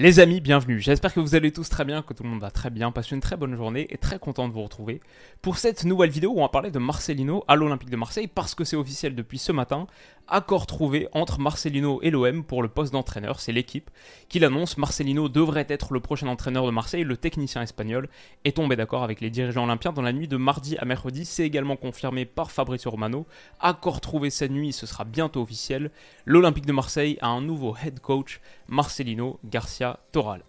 Les amis, bienvenue. J'espère que vous allez tous très bien, que tout le monde va très bien, passe une très bonne journée et très content de vous retrouver pour cette nouvelle vidéo où on va parler de Marcelino à l'Olympique de Marseille parce que c'est officiel depuis ce matin. Accord trouvé entre Marcelino et l'OM pour le poste d'entraîneur. C'est l'équipe qui l'annonce. Marcelino devrait être le prochain entraîneur de Marseille. Le technicien espagnol est tombé d'accord avec les dirigeants olympiens dans la nuit de mardi à mercredi. C'est également confirmé par Fabrizio Romano. Accord trouvé cette nuit, ce sera bientôt officiel. L'Olympique de Marseille a un nouveau head coach, Marcelino Garcia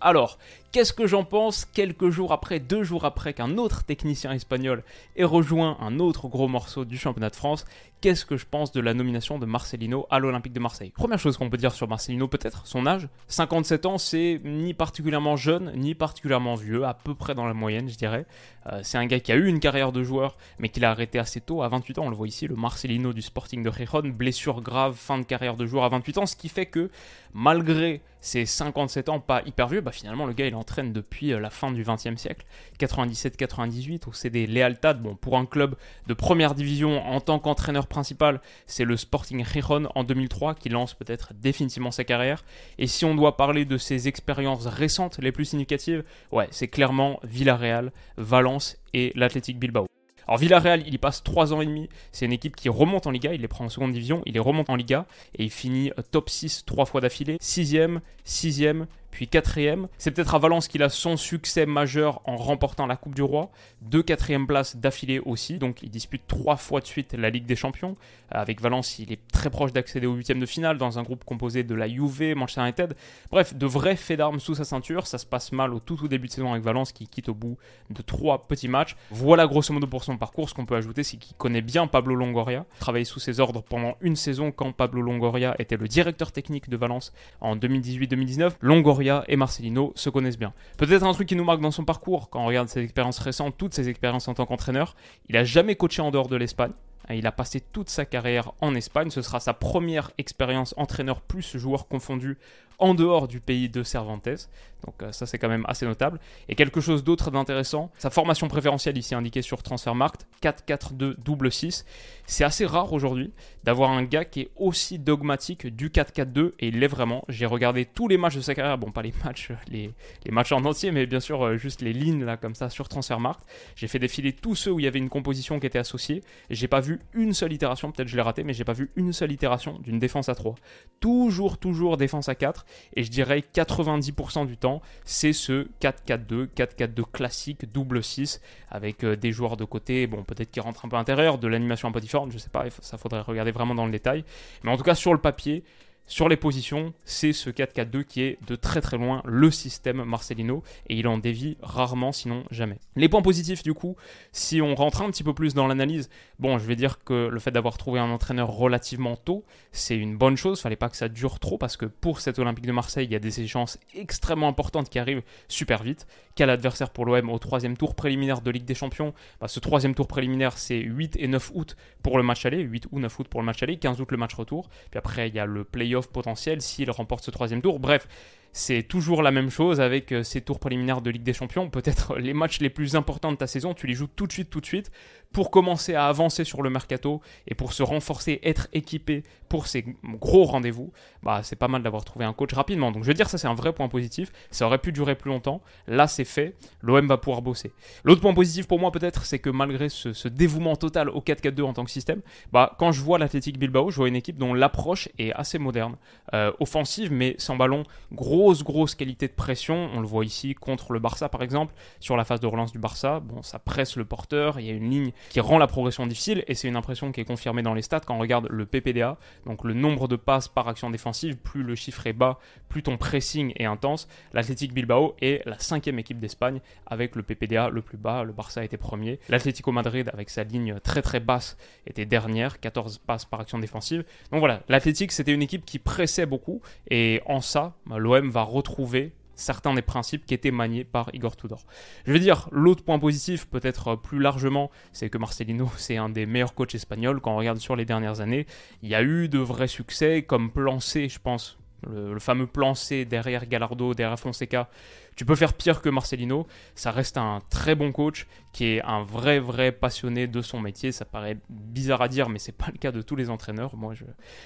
Alors, qu'est-ce que j'en pense quelques jours après, deux jours après qu'un autre technicien espagnol ait rejoint un autre gros morceau du championnat de France Qu'est-ce que je pense de la nomination de Marcelino à l'Olympique de Marseille? Première chose qu'on peut dire sur Marcelino, peut-être, son âge. 57 ans, c'est ni particulièrement jeune, ni particulièrement vieux, à peu près dans la moyenne, je dirais. Euh, c'est un gars qui a eu une carrière de joueur, mais qui l'a arrêté assez tôt, à 28 ans. On le voit ici, le Marcelino du Sporting de Gijón, blessure grave, fin de carrière de joueur à 28 ans, ce qui fait que, malgré ses 57 ans, pas hyper vieux, bah finalement, le gars, il entraîne depuis euh, la fin du 20e siècle, 97-98, où c'est des Lealtad. Bon, pour un club de première division, en tant qu'entraîneur principal, c'est le Sporting Gijón en 2003 qui lance peut-être définitivement sa carrière. Et si on doit parler de ses expériences récentes les plus significatives, ouais, c'est clairement Villarreal, Valence et l'Athletic Bilbao. Alors Villarreal, il y passe 3 ans et demi. C'est une équipe qui remonte en Liga. Il les prend en seconde division. Il les remonte en Liga. Et il finit top 6 trois fois d'affilée. 6ème, 6ème, puis quatrième. C'est peut-être à Valence qu'il a son succès majeur en remportant la Coupe du Roi, deux quatrièmes places d'affilée aussi, donc il dispute trois fois de suite la Ligue des Champions. Avec Valence, il est très proche d'accéder au huitième de finale dans un groupe composé de la Juve, Manchester United. Bref, de vrais faits d'armes sous sa ceinture. Ça se passe mal au tout tout début de saison avec Valence qui quitte au bout de trois petits matchs. Voilà grosso modo pour son parcours. Ce qu'on peut ajouter, c'est qu'il connaît bien Pablo Longoria, travaillé sous ses ordres pendant une saison quand Pablo Longoria était le directeur technique de Valence en 2018-2019. Longoria et Marcelino se connaissent bien. Peut-être un truc qui nous marque dans son parcours, quand on regarde ses expériences récentes, toutes ses expériences en tant qu'entraîneur, il a jamais coaché en dehors de l'Espagne. Il a passé toute sa carrière en Espagne. Ce sera sa première expérience entraîneur plus joueur confondu en dehors du pays de Cervantes. Donc euh, ça c'est quand même assez notable. Et quelque chose d'autre d'intéressant, sa formation préférentielle ici indiquée sur Transfermarkt, 4-4-2 double 6. C'est assez rare aujourd'hui d'avoir un gars qui est aussi dogmatique du 4-4-2 et il l'est vraiment. J'ai regardé tous les matchs de sa carrière, bon pas les matchs, les, les matchs en entier, mais bien sûr euh, juste les lignes là comme ça sur Transfermarkt. J'ai fait défiler tous ceux où il y avait une composition qui était associée. J'ai pas vu une seule itération, peut-être je l'ai raté, mais j'ai pas vu une seule itération d'une défense à 3. Toujours, toujours défense à 4 et je dirais 90% du temps, c'est ce 4-4-2, 4-4-2 classique, double 6, avec euh, des joueurs de côté, bon, peut-être qui rentrent un peu intérieur, de l'animation un peu différente, je sais pas, ça faudrait regarder vraiment dans le détail. Mais en tout cas, sur le papier, sur les positions, c'est ce 4-4-2 qui est de très très loin le système Marcelino et il en dévie rarement, sinon jamais. Les points positifs du coup, si on rentre un petit peu plus dans l'analyse, bon, je vais dire que le fait d'avoir trouvé un entraîneur relativement tôt, c'est une bonne chose, fallait pas que ça dure trop parce que pour cet Olympique de Marseille, il y a des échéances extrêmement importantes qui arrivent super vite. Quel adversaire pour l'OM au troisième tour préliminaire de Ligue des Champions? Bah, Ce troisième tour préliminaire, c'est 8 et 9 août pour le match aller, 8 ou 9 août pour le match aller, 15 août le match retour, puis après il y a le playoff potentiel s'il remporte ce troisième tour. Bref, c'est toujours la même chose avec euh, ces tours préliminaires de Ligue des Champions. Peut-être les matchs les plus importants de ta saison, tu les joues tout de suite, tout de suite, pour commencer à avancer sur le mercato et pour se renforcer, être équipé pour ces gros rendez-vous. Bah, c'est pas mal d'avoir trouvé un coach rapidement. Donc je veux dire, ça c'est un vrai point positif. Ça aurait pu durer plus longtemps. Là, c'est fait. L'OM va pouvoir bosser. L'autre point positif pour moi, peut-être, c'est que malgré ce, dévouement total au 4-4-2 en tant que système, bah, quand je vois l'Athletic Bilbao, je vois une équipe dont l'approche est assez moderne, euh, offensive, mais sans ballon, gros grosse, grosse qualité de pression. On le voit ici contre le Barça, par exemple, sur la phase de relance du Barça. Bon, ça presse le porteur, il y a une ligne qui rend la progression difficile, et c'est une impression qui est confirmée dans les stats quand on regarde le PPDA, donc le nombre de passes par action défensive. Plus le chiffre est bas, plus ton pressing est intense. L'Athletic Bilbao est la cinquième équipe d'Espagne avec le PPDA le plus bas. Le Barça était premier. L'Atlético Madrid, avec sa ligne très très basse, était dernière, 14 passes par action défensive. Donc voilà, l'Athletic, c'était une équipe qui pressait beaucoup, et en ça, l'OM va retrouver certains des principes qui étaient maniés par Igor Tudor. Je veux dire, l'autre point positif, peut-être plus largement, c'est que Marcelino, c'est un des meilleurs coachs espagnols. Quand on regarde sur les dernières années, il y a eu de vrais succès, comme plan C, je pense, le, fameux plan C derrière Gallardo, derrière Fonseca. Tu peux faire pire que Marcelino. Ça reste un très bon coach qui est un vrai, vrai passionné de son métier. Ça paraît bizarre à dire, mais c'est pas le cas de tous les entraîneurs. Moi, je...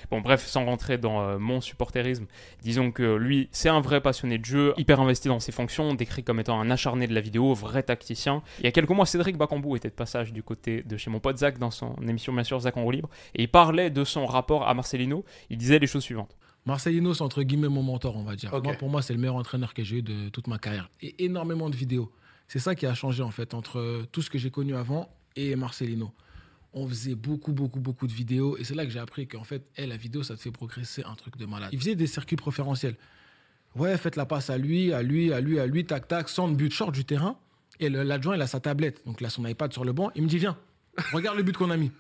Bon, bref, sans rentrer dans euh, mon supporterisme, disons que lui, c'est un vrai passionné de jeu, hyper investi dans ses fonctions, décrit comme étant un acharné de la vidéo, vrai tacticien. Il y a quelques mois, Cédric Bacambou était de passage du côté de chez mon pote Zach dans son émission, bien sûr, Zach en roue libre, et il parlait de son rapport à Marcelino. Il disait les choses suivantes. Marcelino, c'est entre guillemets mon mentor, on va dire. Moi, pour moi, c'est le meilleur entraîneur que j'ai eu de toute ma carrière. Et énormément de vidéos. C'est ça qui a changé, en fait, entre tout ce que j'ai connu avant et Marcelino. On faisait beaucoup, beaucoup, beaucoup de vidéos. Et c'est là que j'ai appris qu'en fait, la vidéo, ça te fait progresser un truc de malade. Il faisait des circuits préférentiels. Ouais, faites la passe à lui, à lui, à lui, à lui, tac, tac, sans but, short du terrain. Et l'adjoint, il a sa tablette. Donc, il a son iPad sur le banc. Il me dit, viens, regarde le but qu'on a mis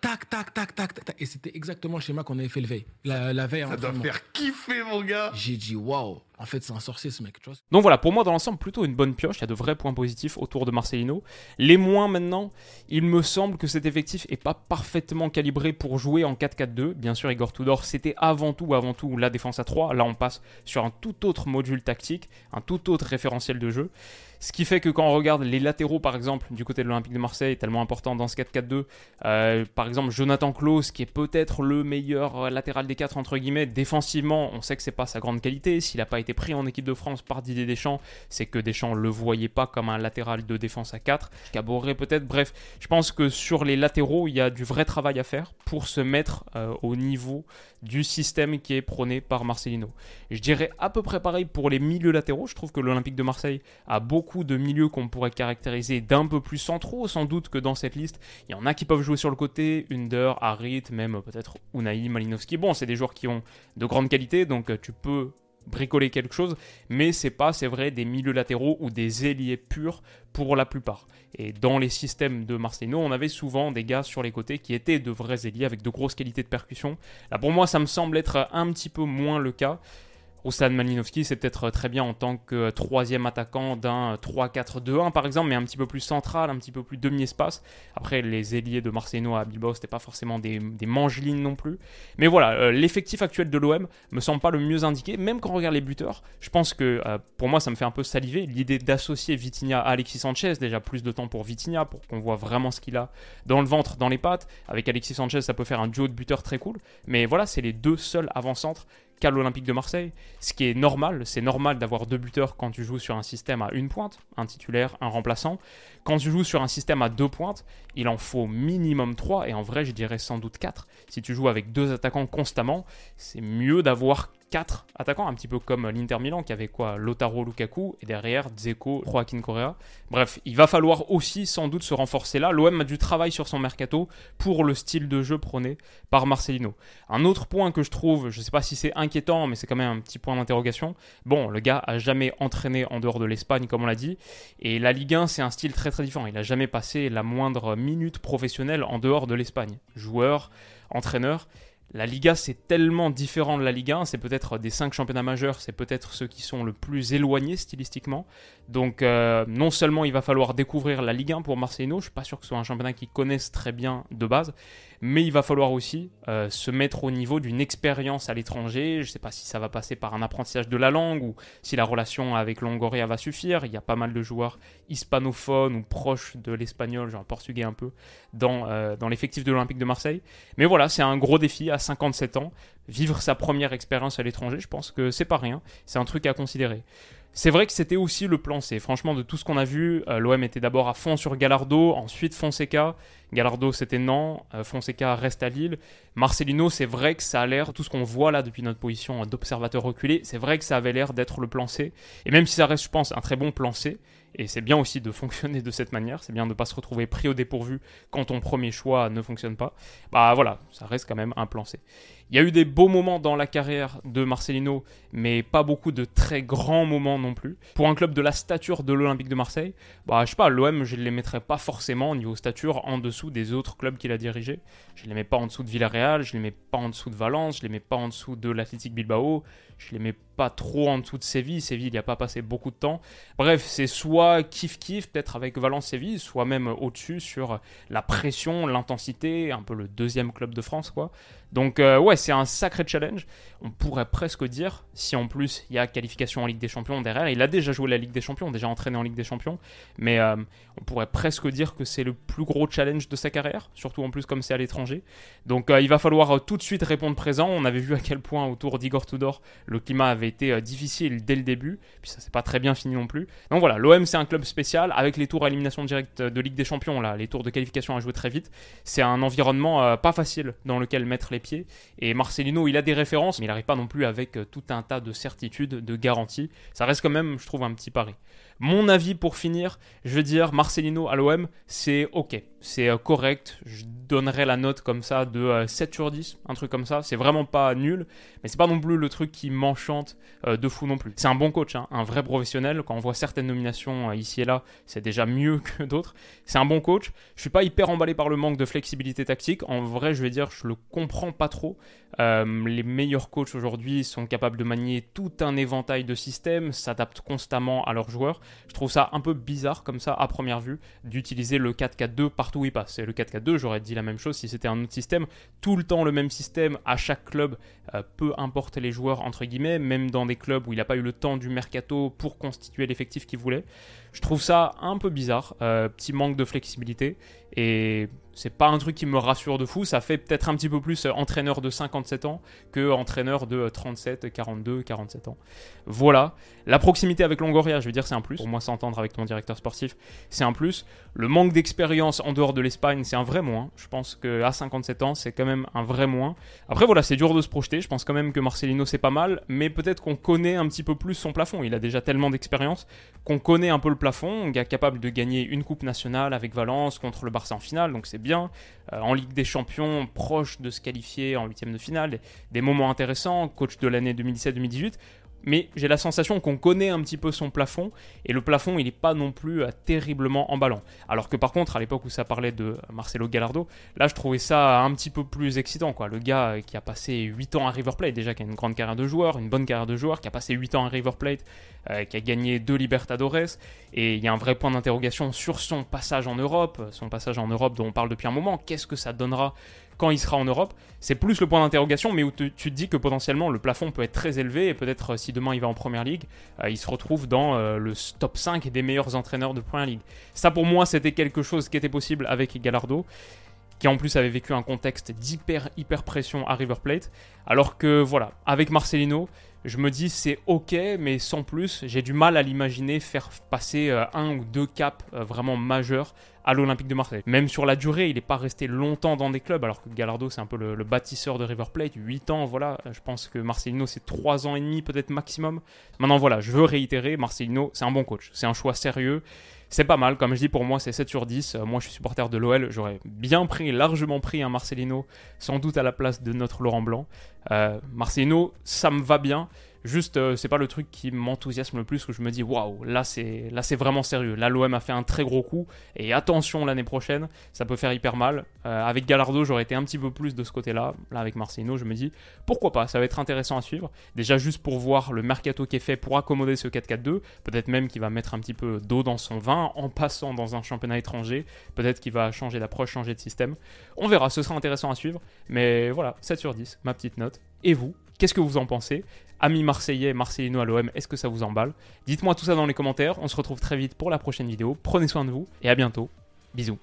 tac, tac, tac, tac, tac. Et c'était exactement le schéma qu'on avait fait le veille. La, veille Ça doit faire kiffer, mon gars. J'ai dit, waouh, en fait, c'est un sorcier, ce mec. Tu Donc voilà, pour moi, dans l'ensemble, plutôt une bonne pioche. Il y a de vrais points positifs autour de Marcelino. Les moins maintenant, il me semble que cet effectif est pas parfaitement calibré pour jouer en 4-4-2. Bien sûr, Igor Tudor, c'était avant tout, avant tout la défense à 3. Là, on passe sur un tout autre module tactique, un tout autre référentiel de jeu. Ce qui fait que quand on regarde les latéraux, par exemple, du côté de l'Olympique de Marseille, tellement important dans ce 4-4-2, euh, par exemple, Jonathan Klaus, qui est peut-être le meilleur latéral des quatre, entre guillemets, défensivement, on sait que c'est pas sa grande qualité. S'il n'a pas pris en équipe de France par Didier Deschamps, c'est que Deschamps le voyait pas comme un latéral de défense à 4. Caboret peut-être. Bref, je pense que sur les latéraux, il y a du vrai travail à faire pour se mettre euh, au niveau du système qui est prôné par Marcelino. Je dirais à peu près pareil pour les milieux latéraux. Je trouve que l'Olympique de Marseille a beaucoup de milieux qu'on pourrait caractériser d'un peu plus centraux, sans doute que dans cette liste. Il y en a qui peuvent jouer sur le côté, Under, Harit, même peut-être Unai, Malinowski. Bon, c'est des joueurs qui ont de grandes qualités, donc euh, tu peux bricoler quelque chose, mais c'est pas, c'est vrai, des milieux latéraux ou des ailiers purs pour la plupart. Et dans les systèmes de Marcelino, on avait souvent des gars sur les côtés qui étaient de vrais ailiers avec de grosses qualités de percussion. Là, pour moi, ça me semble être un petit peu moins le cas. Ruslan Malinowski, c'est peut-être très bien en tant que troisième attaquant d'un 3-4-2-1 par exemple, mais un petit peu plus central, un petit peu plus demi-espace. Après, les ailiers de Marceno à Bilbao, c'était pas forcément des, mangelines non plus. Mais voilà, euh, l'effectif actuel de l'OM me semble pas le mieux indiqué, même quand on regarde les buteurs. Je pense que euh, pour moi, ça me fait un peu saliver l'idée d'associer Vitinha à Alexis Sanchez, déjà plus de temps pour Vitinha, pour qu'on voit vraiment ce qu'il a dans le ventre, dans les pattes. Avec Alexis Sanchez, ça peut faire un duo de buteurs très cool. Mais voilà, c'est les deux seuls avant-centres qu'à l'Olympique de Marseille, ce qui est normal. C'est normal d'avoir deux buteurs quand tu joues sur un système à une pointe, un titulaire, un remplaçant. Quand tu joues sur un système à deux pointes, il en faut minimum trois, et en vrai, je dirais sans doute quatre. Si tu joues avec deux attaquants constamment, c'est mieux d'avoir quatre attaquants, un petit peu comme l'Inter Milan qui avait quoi Lotaro Lukaku et derrière Dzeko, Joaquin Correa. Bref, il va falloir aussi sans doute se renforcer là. L'OM a du travail sur son mercato pour le style de jeu prôné par Marcelino. Un autre point que je trouve, je ne sais pas si c'est inquiétant, mais c'est quand même un petit point d'interrogation. Bon, le gars a jamais entraîné en dehors de l'Espagne, comme on l'a dit, et la Ligue 1 c'est un style très très différent. Il n'a jamais passé la moindre minute professionnelle en dehors de l'Espagne. Joueur, entraîneur. La Liga, c'est tellement différent de la Ligue 1. C'est peut-être des cinq championnats majeurs, c'est peut-être ceux qui sont le plus éloignés stylistiquement. Donc, euh, non seulement il va falloir découvrir la Ligue 1 pour Marseille, je suis pas sûr que ce soit un championnat qu'ils connaissent très bien de base, mais il va falloir aussi euh, se mettre au niveau d'une expérience à l'étranger. Je ne sais pas si ça va passer par un apprentissage de la langue ou si la relation avec Longoria va suffire. Il y a pas mal de joueurs hispanophones ou proches de l'espagnol, genre portugais un peu, dans, euh, dans l'effectif de l'Olympique de Marseille. Mais voilà, c'est un gros défi 57 ans. Vivre sa première expérience à l'étranger, je pense que c'est pas rien. C'est un truc à considérer. C'est vrai que c'était aussi le plan C. Franchement, de tout ce qu'on a vu, euh, l'OM était d'abord à fond sur Gallardo, ensuite Fonseca. Gallardo, c'était non. Euh, Fonseca reste à Lille. Marcelino, c'est vrai que ça a l'air, tout ce qu'on voit là depuis notre position d'observateur reculé, c'est vrai que ça avait l'air d'être le plan C. Et même si ça reste, je pense, un très bon plan C, et c'est bien aussi de fonctionner de cette manière, c'est bien de ne pas se retrouver pris au dépourvu quand ton premier choix ne fonctionne pas. Bah voilà, ça reste quand même un plan C. Il y a eu des beaux moments dans la carrière de Marcelino, mais pas beaucoup de très grands moments non plus. Pour un club de la stature de l'Olympique de Marseille, bah je sais pas, l'OM je ne les mettrais pas forcément au niveau stature en dessous des autres clubs qu'il a dirigés. Je ne les mets pas en dessous de Villarreal, je ne les mets pas en dessous de Valence, je ne les mets pas en dessous de l'Athletic Bilbao, je mets pas trop en dessous de Séville. Séville, il n'y a pas passé beaucoup de temps. Bref, c'est soit kiff-kiff, peut-être avec Valence-Séville, soit même au-dessus sur la pression, l'intensité, un peu le deuxième club de France, quoi. Donc euh, ouais, c'est un sacré challenge. On pourrait presque dire, si en plus il y a qualification en Ligue des Champions derrière, il a déjà joué la Ligue des Champions, déjà entraîné en Ligue des Champions, mais euh, on pourrait presque dire que c'est le plus gros challenge de sa carrière, surtout en plus comme c'est à l'étranger. Donc euh, il va falloir tout de suite répondre présent. On avait vu à quel point autour d'Igor Tudor, le climat avait été difficile dès le début, puis ça s'est pas très bien fini non plus. Donc voilà, l'OM c'est un club spécial, avec les tours à élimination directe de Ligue des Champions, là, les tours de qualification à jouer très vite. C'est un environnement pas facile dans lequel mettre les Et Marcelino, il a des références, mais il n'arrive pas non plus avec euh, tout un tas de certitudes, de garanties. Ça reste quand même, je trouve, un petit pari. Mon avis pour finir, je veux dire, Marcelino à l'OM, c'est ok, c'est euh, correct. Je donnerais la note comme ça de 7 euh, sur 10, un truc comme ça. C'est vraiment pas nul, mais c'est pas non plus le truc qui m'enchante euh, de fou non plus. C'est un bon coach, hein, un vrai professionnel. Quand on voit certaines nominations ici et là, c'est déjà mieux que d'autres. C'est un bon coach. Je suis pas hyper emballé par le manque de flexibilité tactique. En vrai, je vais dire, je le comprends pas trop. les meilleurs coachs aujourd'hui sont capables de manier tout un éventail de systèmes, s'adaptent constamment à leurs joueurs. Je trouve ça un peu bizarre comme ça à première vue d'utiliser le 4-4-2 partout où il passe. Et le 4-4-2, j'aurais dit la même chose si c'était un autre système. Tout le temps le même système à chaque club, euh, peu importe les joueurs entre guillemets, même dans des clubs où il n'a pas eu le temps du mercato pour constituer l'effectif qu'il voulait. Je trouve ça un peu bizarre, euh, petit manque de flexibilité. Et c'est pas un truc qui me rassure de fou. Ça fait peut-être un petit peu plus euh, entraîneur de 57 ans que entraîneur de 37, 42, 47 ans. Voilà. La proximité avec Longoria, je veux dire, c'est un plus. Pour moi, s'entendre avec ton directeur sportif, c'est un plus. Le manque d'expérience en dehors de l'Espagne, c'est un vrai moins. Je pense qu'à 57 ans, c'est quand même un vrai moins. Après, voilà, c'est dur de se projeter. Je pense quand même que Marcelino, c'est pas mal. Mais peut-être qu'on connaît un petit peu plus son plafond. Il a déjà tellement d'expérience qu'on connaît un peu le plafond. Un gars capable de gagner une Coupe nationale avec Valence contre le Barça en finale. Donc c'est bien. Euh, en Ligue des Champions, proche de se qualifier en huitième de finale, des, moments intéressants, coach de l'année 2017-2018 mais j'ai la sensation qu'on connaît un petit peu son plafond, et le plafond, il n'est pas non plus euh, terriblement emballant. Alors que par contre, à l'époque où ça parlait de Marcelo Gallardo, là, je trouvais ça un petit peu plus excitant. Quoi. Le gars euh, qui a passé 8 ans à River Plate, déjà qui a une grande carrière de joueur, une bonne carrière de joueur, qui a passé 8 ans à River Plate, qui a gagné deux Libertadores, et il y a un vrai point d'interrogation sur son passage en Europe, son passage en Europe dont on parle depuis un moment. Qu'est-ce que ça donnera quand il sera en Europe C'est plus le point d'interrogation, mais où tu te dis que potentiellement le plafond peut être très élevé et peut-être euh, si demain il va en Première Ligue, euh, il se retrouve dans euh, le top 5 des meilleurs entraîneurs de Première Ligue. Ça pour moi c'était quelque chose qui était possible avec Gallardo qui en plus avait vécu un contexte d'hyper hyper pression à River Plate, alors que voilà, avec Marcelino, je me dis c'est ok, mais sans plus, j'ai du mal à l'imaginer faire passer euh, un ou deux caps euh, vraiment majeurs à l'Olympique de Marseille. Même sur la durée, il n'est pas resté longtemps dans des clubs, alors que Gallardo c'est un peu le, bâtisseur de River Plate, 8 ans, voilà, je pense que Marcelino c'est 3 ans et demi peut-être maximum. Maintenant voilà, je veux réitérer, Marcelino c'est un bon coach, c'est un choix sérieux, c'est pas mal, comme je dis pour moi c'est 7 sur 10, euh, moi je suis supporter de l'OL, j'aurais bien pris, largement pris un Marcelino, sans doute à la place de notre Laurent Blanc. Marcelino, ça me va bien, Juste, euh, c'est pas le truc qui m'enthousiasme le plus, où je me dis waouh, là c'est là c'est vraiment sérieux. Là, l'OM a fait un très gros coup, et attention l'année prochaine, ça peut faire hyper mal. Euh, avec Gallardo, j'aurais été un petit peu plus de ce côté-là. Là, avec Marcino, je me dis pourquoi pas, ça va être intéressant à suivre. Déjà, juste pour voir le mercato qui est fait pour accommoder ce 4-4-2, peut-être même qu'il va mettre un petit peu d'eau dans son vin en passant dans un championnat étranger. Peut-être qu'il va changer d'approche, changer de système. On verra, ce sera intéressant à suivre. Mais voilà, 7 sur 10, ma petite note. Et vous, qu'est-ce que vous en pensez? Amis marseillais, marseillino à l'OM, est-ce que ça vous emballe? Dites-moi tout ça dans les commentaires. On se retrouve très vite pour la prochaine vidéo. Prenez soin de vous et à bientôt. Bisous.